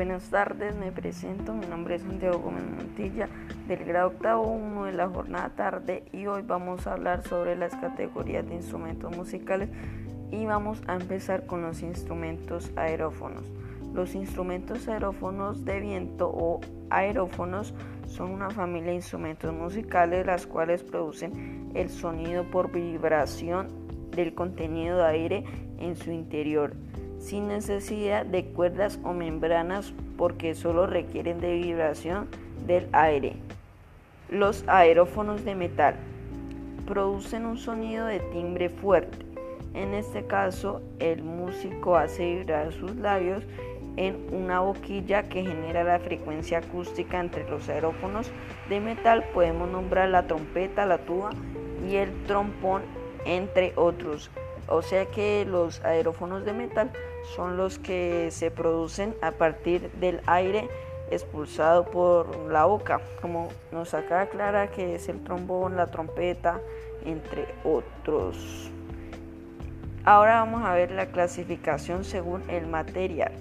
Buenas tardes, me presento, mi nombre es Santiago Gómez Montilla del grado octavo 1 de la jornada tarde y hoy vamos a hablar sobre las categorías de instrumentos musicales y vamos a empezar con los instrumentos aerófonos. Los instrumentos aerófonos de viento o aerófonos son una familia de instrumentos musicales las cuales producen el sonido por vibración del contenido de aire en su interior sin necesidad de cuerdas o membranas porque solo requieren de vibración del aire. Los aerófonos de metal producen un sonido de timbre fuerte. En este caso, el músico hace vibrar sus labios en una boquilla que genera la frecuencia acústica entre los aerófonos de metal. Podemos nombrar la trompeta, la tuba y el trompón, entre otros. O sea que los aerófonos de metal son los que se producen a partir del aire expulsado por la boca, como nos acaba clara que es el trombón, la trompeta, entre otros. Ahora vamos a ver la clasificación según el material.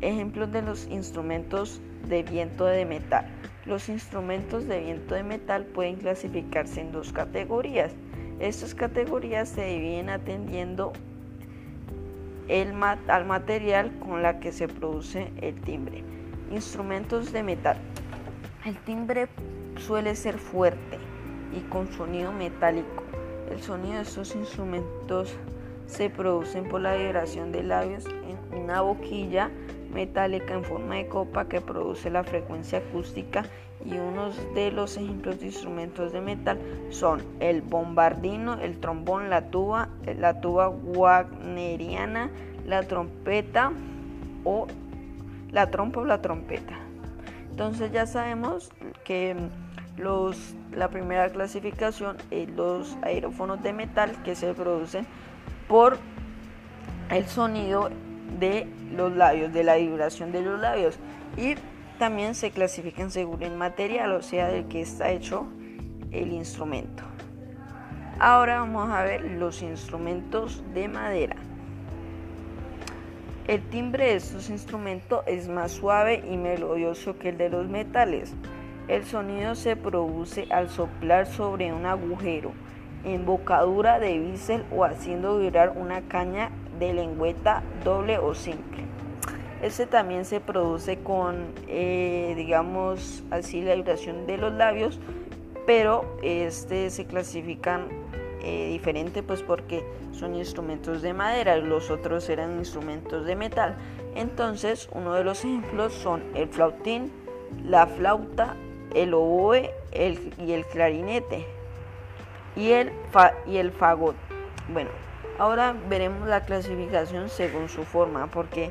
Ejemplos de los instrumentos de viento de metal. Los instrumentos de viento de metal pueden clasificarse en dos categorías. Estas categorías se dividen atendiendo al material con la que se produce el timbre. Instrumentos de metal. El timbre suele ser fuerte y con sonido metálico. El sonido de estos instrumentos se produce por la vibración de labios en una boquilla metálica en forma de copa que produce la frecuencia acústica y unos de los ejemplos de instrumentos de metal son el bombardino, el trombón, la tuba, la tuba wagneriana, la trompeta o la trompa o la trompeta. Entonces ya sabemos que los, la primera clasificación es los aerófonos de metal que se producen por el sonido de los labios, de la vibración de los labios. Y también se clasifican según el material, o sea, del que está hecho el instrumento. Ahora vamos a ver los instrumentos de madera. El timbre de estos instrumentos es más suave y melodioso que el de los metales. El sonido se produce al soplar sobre un agujero, embocadura de bisel o haciendo vibrar una caña de lengüeta doble o simple. Este también se produce con, eh, digamos así, la vibración de los labios, pero este se clasifican eh, diferente pues porque son instrumentos de madera, los otros eran instrumentos de metal. Entonces, uno de los ejemplos son el flautín, la flauta, el oboe y el clarinete y el, y el fagot. Bueno, ahora veremos la clasificación según su forma, porque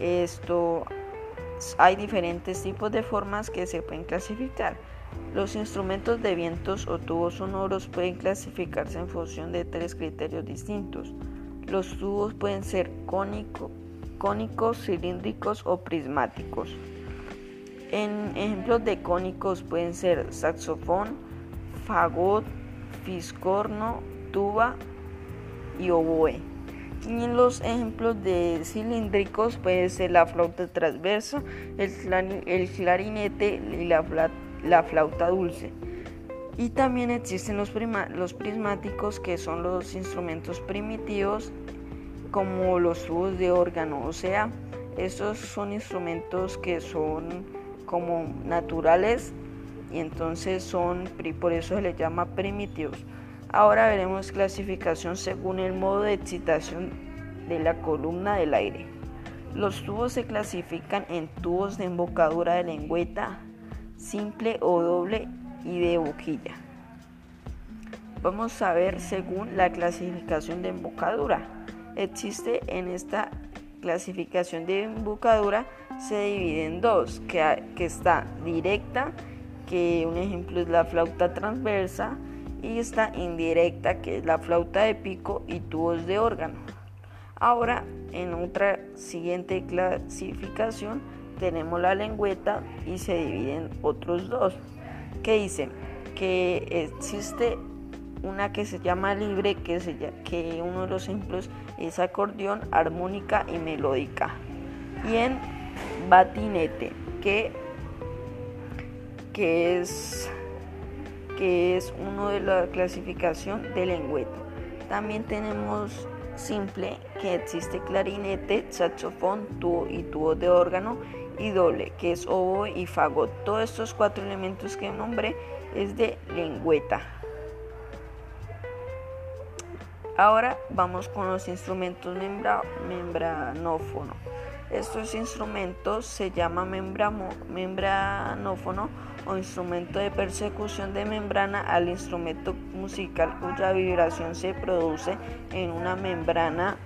esto hay diferentes tipos de formas que se pueden clasificar. Los instrumentos de vientos o tubos sonoros pueden clasificarse en función de tres criterios distintos. Los tubos pueden ser cónicos, cilíndricos o prismáticos. En ejemplos de cónicos pueden ser saxofón, fagot, fiscorno, tuba y oboe. Y en los ejemplos de cilíndricos puede ser la flauta transversa, el, clarinete y la, flauta dulce. Y también existen los, los prismáticos que son los instrumentos primitivos como los tubos de órgano. O sea, estos son instrumentos que son como naturales y entonces son, por eso se les llama primitivos. Ahora veremos clasificación según el modo de excitación de la columna del aire. Los tubos se clasifican en tubos de embocadura de lengüeta, simple o doble y de boquilla. Vamos a ver según la clasificación de embocadura. Existe en esta clasificación de embocadura se divide en dos, que, que está directa, que un ejemplo es la flauta transversa, y esta indirecta que es la flauta de pico y tubos de órgano. Ahora en otra siguiente clasificación tenemos la lengüeta y se dividen otros dos que dicen que existe una que se llama libre que, que uno de los ejemplos es acordeón, armónica y melódica y en batinete, que, que, es, que es uno de la clasificación de lengüeta. También tenemos simple, que existe clarinete, saxofón, tubo y tubo de órgano, y doble, que es oboe y fagot. Todos estos cuatro elementos que nombré es de lengüeta. Ahora vamos con los instrumentos membranófono. Estos instrumentos se llaman membranófono o instrumento de persecución de membrana al instrumento musical cuya vibración se produce en una membrana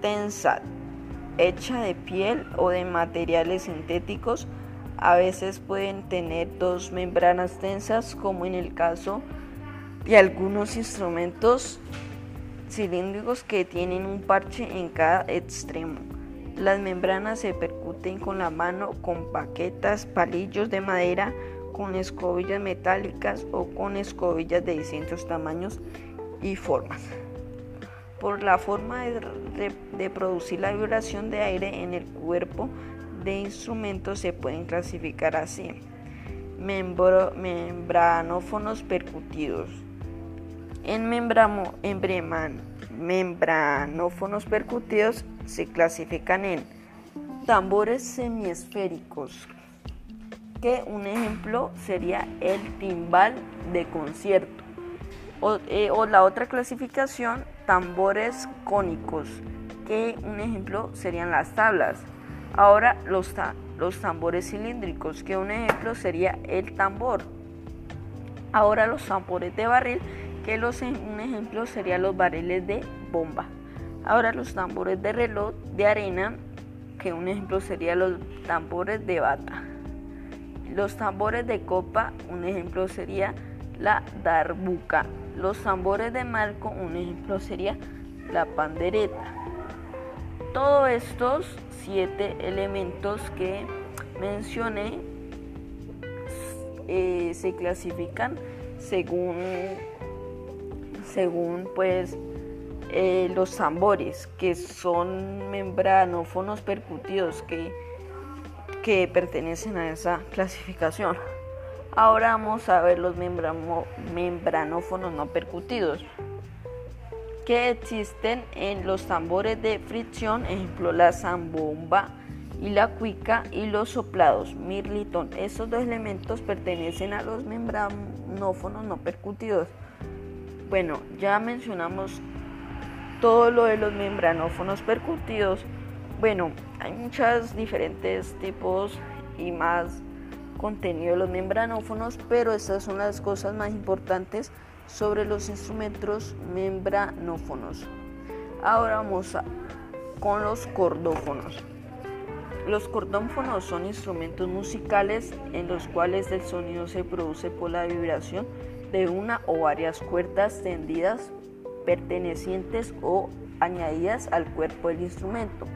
tensa, hecha de piel o de materiales sintéticos. A veces pueden tener dos membranas tensas, como en el caso de algunos instrumentos cilíndricos que tienen un parche en cada extremo. Las membranas se percuten con la mano con paquetas, palillos de madera, con escobillas metálicas o con escobillas de distintos tamaños y formas. Por la forma de, producir la vibración de aire en el cuerpo de instrumentos se pueden clasificar así. membranófonos percutidos, en membranófonos percutidos se clasifican en tambores semiesféricos, que un ejemplo sería el timbal de concierto. O, eh, la otra clasificación, tambores cónicos, que un ejemplo serían las tablas. Ahora los tambores cilíndricos, que un ejemplo sería el tambor. Ahora los tambores de barril, que los, un ejemplo serían los barriles de bomba. Ahora los tambores de reloj de arena, que un ejemplo sería los tambores de bata. Los tambores de copa, un ejemplo sería la darbuca. Los tambores de marco, un ejemplo sería la pandereta. Todos estos siete elementos que mencioné eh, se clasifican según según pues eh, los tambores que son membranófonos percutidos que, que pertenecen a esa clasificación. Ahora vamos a ver los membranófonos no percutidos que existen en los tambores de fricción, ejemplo la zambomba y la cuica y los soplados, mirlitón. Estos dos elementos pertenecen a los membranófonos no percutidos. Bueno, ya mencionamos todo lo de los membranófonos percutidos. Bueno, hay muchos diferentes tipos y más contenido de los membranófonos, pero estas son las cosas más importantes sobre los instrumentos membranófonos. Ahora vamos con los cordófonos. Los cordófonos son instrumentos musicales en los cuales el sonido se produce por la vibración de una o varias cuerdas tendidas pertenecientes o añadidas al cuerpo del instrumento.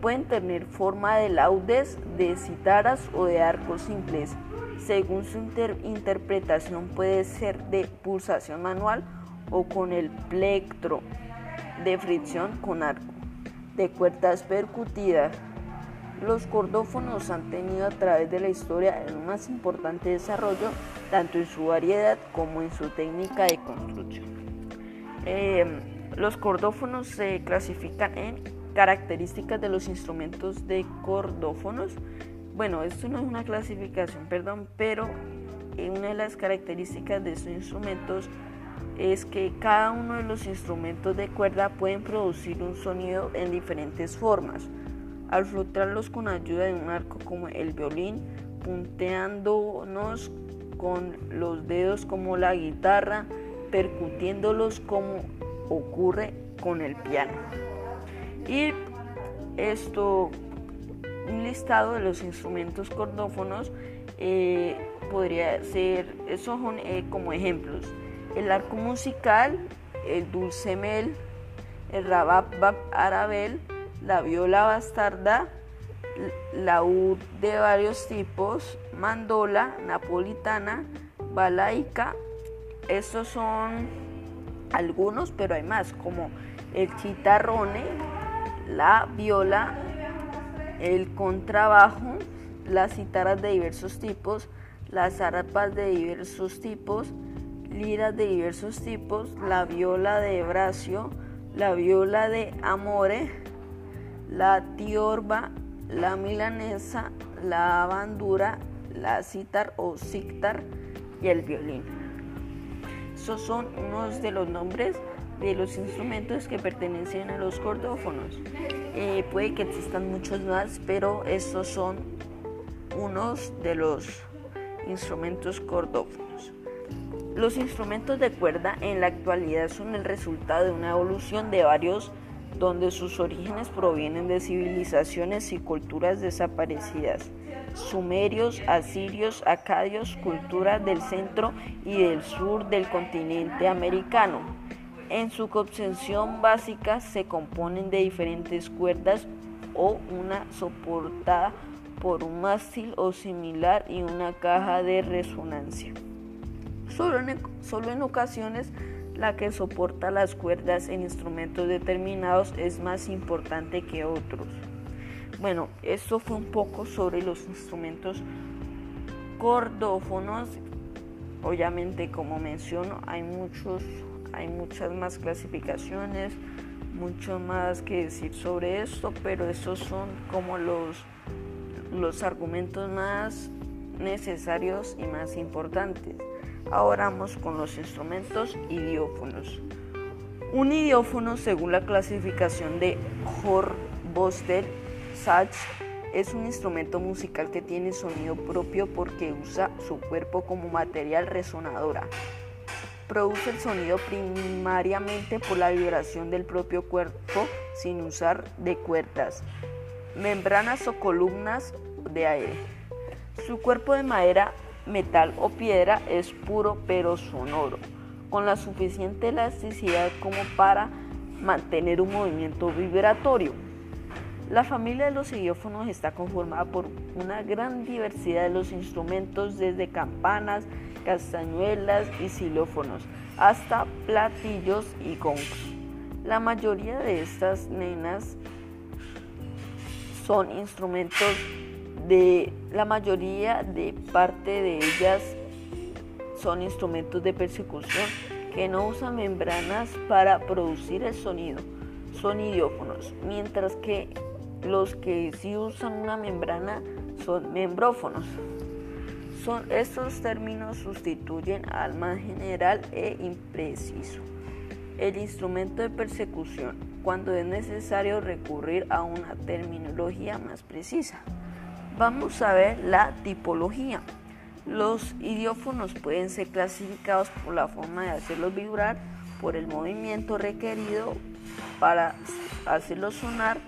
Pueden tener forma de laudes, de citaras o de arcos simples. Según su interpretación puede ser de pulsación manual o con el plectro, de fricción con arco, de cuerdas percutidas, los cordófonos han tenido a través de la historia el más importante desarrollo, tanto en su variedad como en su técnica de construcción. Em, los cordófonos se clasifican en características de los instrumentos de cordófonos. Bueno, esto no es una clasificación, perdón, pero una de las características de estos instrumentos es que cada uno de los instrumentos de cuerda pueden producir un sonido en diferentes formas al flotarlos con ayuda de un arco como el violín, punteándonos con los dedos como la guitarra, percutiéndolos como ocurre con el piano. Y esto, un listado de los instrumentos cordófonos eh, podría ser, esos eh, como ejemplos, el arco musical, el dulcemel, el rabab arabel, la viola bastarda, laúd de varios tipos, mandola, napolitana, balaica. Estos son algunos, pero hay más, como el chitarrone, la viola, el contrabajo, las citaras de diversos tipos, las arpas de diversos tipos, liras de diversos tipos, la viola de bracio, la viola de amore, la tiorba, la milanesa, la bandura, la citar o cictar y el violín. Esos son unos de los nombres de los instrumentos que pertenecen a los cordófonos. Eh, puede que existan muchos más, pero estos son unos de los instrumentos cordófonos. Los instrumentos de cuerda en la actualidad son el resultado de una evolución de varios donde sus orígenes provienen de civilizaciones y culturas desaparecidas. Sumerios, asirios, acadios, culturas del centro y del sur del continente americano. En su concepción básica se componen de diferentes cuerdas o una soportada por un mástil o similar y una caja de resonancia. Solo en, solo en ocasiones la que soporta las cuerdas en instrumentos determinados es más importante que otros. Bueno, esto fue un poco sobre los instrumentos cordófonos. Obviamente, como menciono, hay muchos, hay muchas más clasificaciones, mucho más que decir sobre esto, pero estos son como los, los argumentos más necesarios y más importantes. Ahora vamos con los instrumentos idiófonos. Un idiófono, según la clasificación de Horboster Sachs, es un instrumento musical que tiene sonido propio porque usa su cuerpo como material resonadora. Produce el sonido primariamente por la vibración del propio cuerpo sin usar de cuerdas, membranas o columnas de aire. Su cuerpo de madera metal o piedra es puro pero sonoro, con la suficiente elasticidad como para mantener un movimiento vibratorio. La familia de los idiófonos está conformada por una gran diversidad de los instrumentos, desde campanas, castañuelas y xilófonos hasta platillos y gongs. La mayoría de estas nenas son instrumentos de la mayoría de parte de ellas son instrumentos de persecución que no usan membranas para producir el sonido, son idiófonos, mientras que los que sí usan una membrana son membrófonos. Son, estos términos sustituyen al más general e impreciso. El instrumento de persecución, cuando es necesario recurrir a una terminología más precisa. Vamos a ver la tipología. Los idiófonos pueden ser clasificados por la forma de hacerlos vibrar, por el movimiento requerido para hacerlos sonar,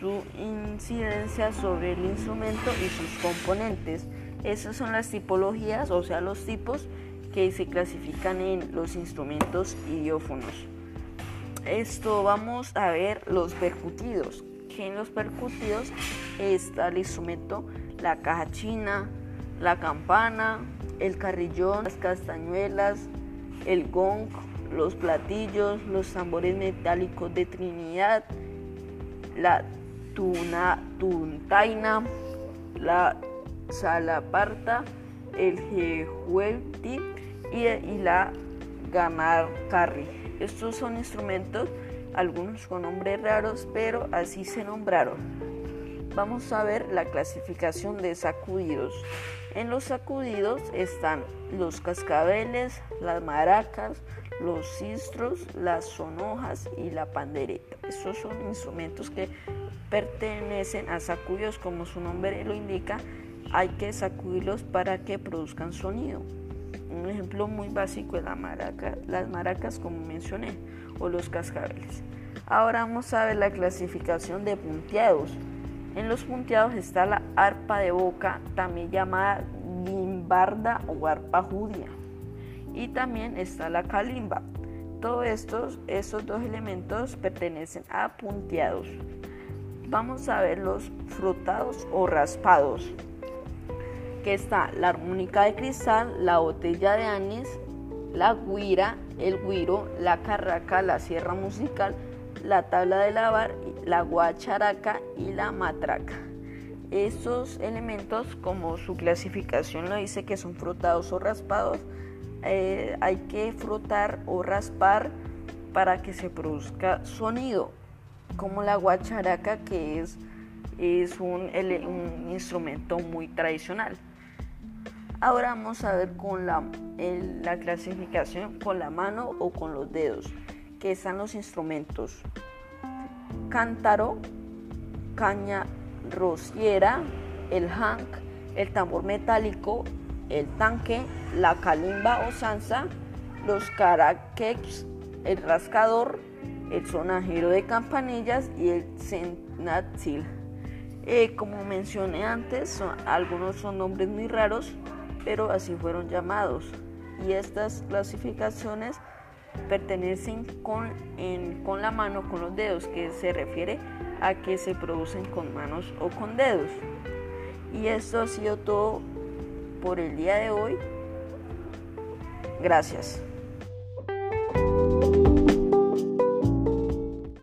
su incidencia sobre el instrumento y sus componentes. Esas son las tipologías, o sea, los tipos que se clasifican en los instrumentos idiófonos. Esto vamos a ver los percutidos, que en los percutidos está el instrumento, la caja china, la campana, el carrillón, las castañuelas, el gong, los platillos, los tambores metálicos de Trinidad, la tuna, tuntaina, la salaparta, el jejuelti y, y la ganar carri. Estos son instrumentos algunos con nombres raros, pero así se nombraron. Vamos a ver la clasificación de sacudidos. En los sacudidos están los cascabeles, las maracas, los cistros, las sonojas y la pandereta. Estos son instrumentos que pertenecen a sacudidos, como su nombre lo indica, hay que sacudirlos para que produzcan sonido. Un ejemplo muy básico es la maraca, las maracas como mencioné o los cascabeles. Ahora vamos a ver la clasificación de punteados. En los punteados está la arpa de boca, también llamada limbarda o arpa judía. Y también está la calimba. Todos estos, estos dos elementos pertenecen a punteados. Vamos a ver los frotados o raspados. Que está la armónica de cristal, la botella de anís, la guira, el guiro, la carraca, la sierra musical, la tabla de lavar, la guacharaca y la matraca. Estos elementos, como su clasificación lo dice que son frotados o raspados, eh, hay que frotar o raspar para que se produzca sonido, como la guacharaca que es, es un, instrumento muy tradicional. Ahora vamos a ver con la, la clasificación con la mano o con los dedos, que están los instrumentos. Cántaro, caña rociera, el hank, el tambor metálico, el tanque, la calimba o sansa, los caraquex, el rascador, el sonajero de campanillas y el senatzil. Eh, como mencioné antes, algunos son nombres muy raros, pero así fueron llamados. Y estas clasificaciones pertenecen con, con la mano, con los dedos, que se refiere a que se producen con manos o con dedos. Y esto ha sido todo por el día de hoy. Gracias.